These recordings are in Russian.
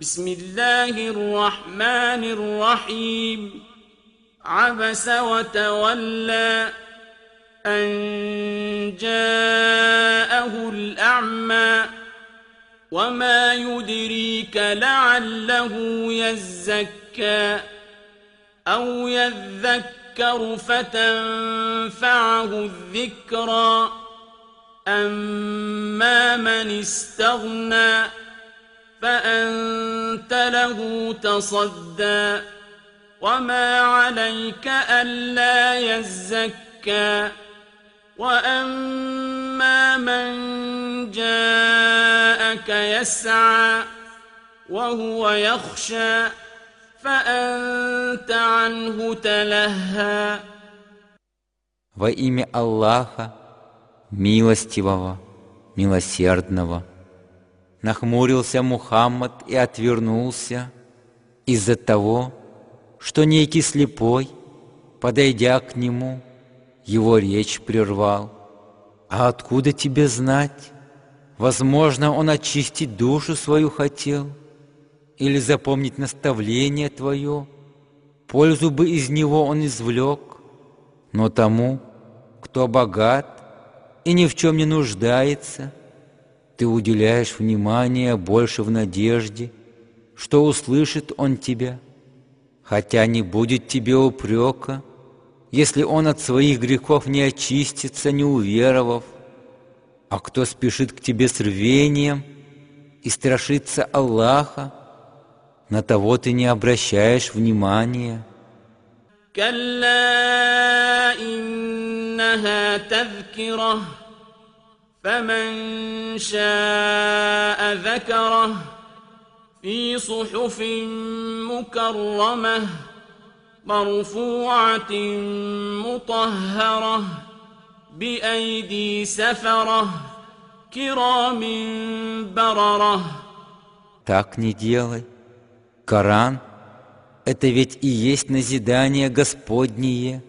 بسم الله الرحمن الرحيم. عبس وتولى أن جاءه الأعمى. وما يدريك لعله يزكى. أو يذكر فتنفعه الذكرى. أما من استغنى فأنت له تصدى وما عليك ألا يزكى وأما من جاءك يسعى وهو يخشى فأنت عنه تلهى Во имя Аллаха, милостивого, милосердного, нахмурился Мухаммад и отвернулся из-за того, что некий слепой, подойдя к нему, его речь прервал. А откуда тебе знать? Возможно, он очистить душу свою хотел или запомнить наставление твое. Пользу бы из него он извлек, но тому, кто богат и ни в чем не нуждается, ты уделяешь внимание больше в надежде, что услышит он тебя, хотя не будет тебе упрека, если он от своих грехов не очистится, не уверовав, а кто спешит к тебе с рвением и страшится Аллаха, на того ты не обращаешь внимания. كلا إنها تذكرة فمن شاء ذكره في صحف مكرمة مرفوعة مطهرة بأيدي سفرة كرام بررة Так не делай. Коран — это ведь и есть назидание Господнее,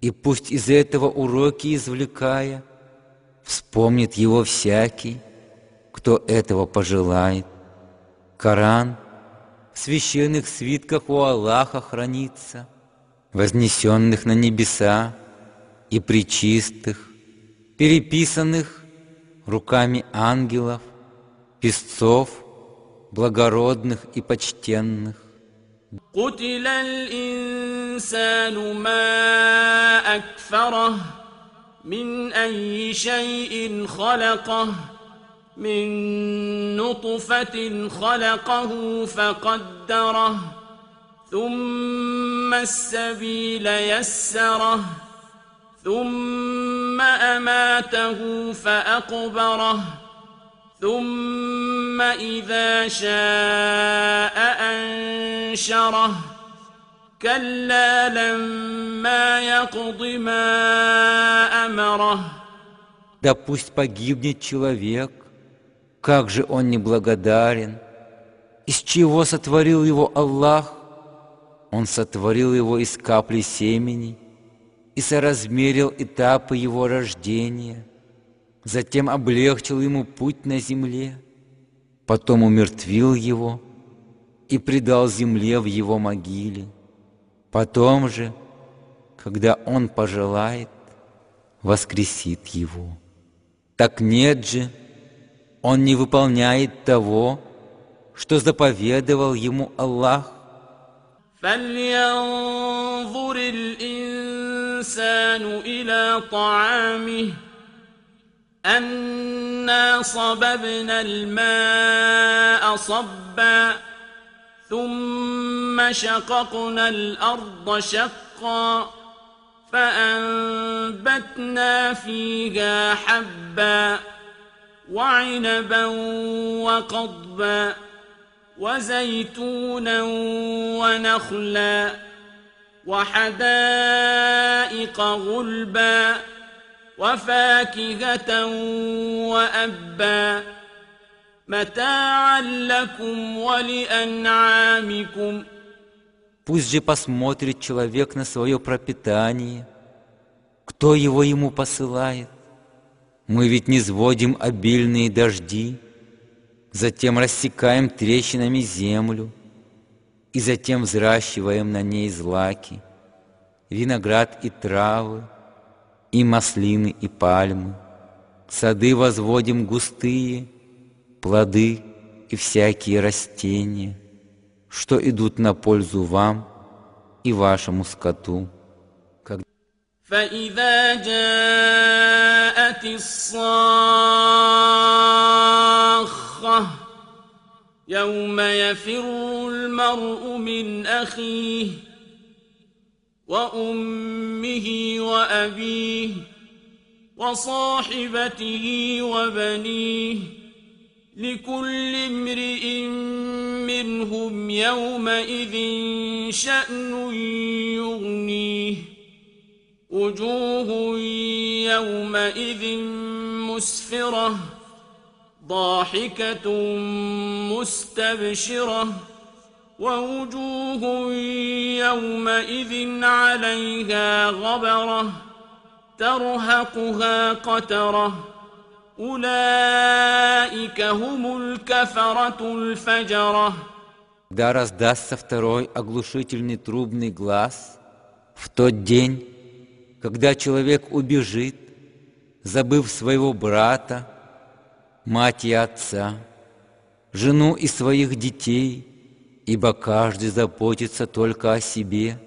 и пусть из этого уроки извлекая, вспомнит его всякий, кто этого пожелает. Коран в священных свитках у Аллаха хранится, вознесенных на небеса и причистых, переписанных руками ангелов, песцов, благородных и почтенных. قتل الإنسان ما أكفره من أي شيء خلقه من نطفة خلقه فقدره ثم السبيل يسره ثم أماته فأقبره ثم إذا شاء أنشره. كلا لما يقض ما أمره Да пусть погибнет человек, как же он неблагодарен, из чего сотворил его Аллах? Он сотворил его из капли семени и соразмерил этапы его рождения, затем облегчил ему путь на земле, потом умертвил его и предал земле в его могиле. Потом же, когда он пожелает, воскресит его. Так нет же, он не выполняет того, что заповедовал ему Аллах. فلينظر الإنسان إلى طعامه أنا صببنا الماء صبا ثم شققنا الأرض شقا فأنبتنا فيها حبا وعنبا وقضبا وزيتونا ونخلا وحدائق غلبا وفاكهة وأبا متاعا لكم ولأنعامكم Пусть же посмотрит человек на свое пропитание, кто его ему посылает. Мы ведь не сводим обильные дожди, Затем рассекаем трещинами землю, и затем взращиваем на ней злаки, виноград и травы, и маслины и пальмы. Сады возводим густые, плоды и всякие растения, что идут на пользу вам и вашему скоту. فإذا جاءت الصاخة يوم يفر المرء من أخيه وأمه وأبيه وصاحبته وبنيه لكل امرئ منهم يومئذ شأن يغنيه. وجوه يومئذ مسفرة ضاحكة مستبشرة. ووجوه يومئذ عليها غبرة ترهقها قترة. Когда раздастся второй оглушительный трубный глаз, в тот день, когда человек убежит, забыв своего брата, мать и отца, жену и своих детей, ибо каждый заботится только о себе.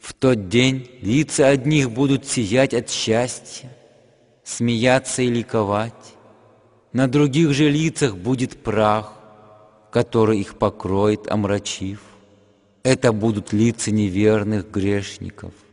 В тот день лица одних будут сиять от счастья, смеяться и ликовать, на других же лицах будет прах, который их покроет, омрачив. Это будут лица неверных грешников.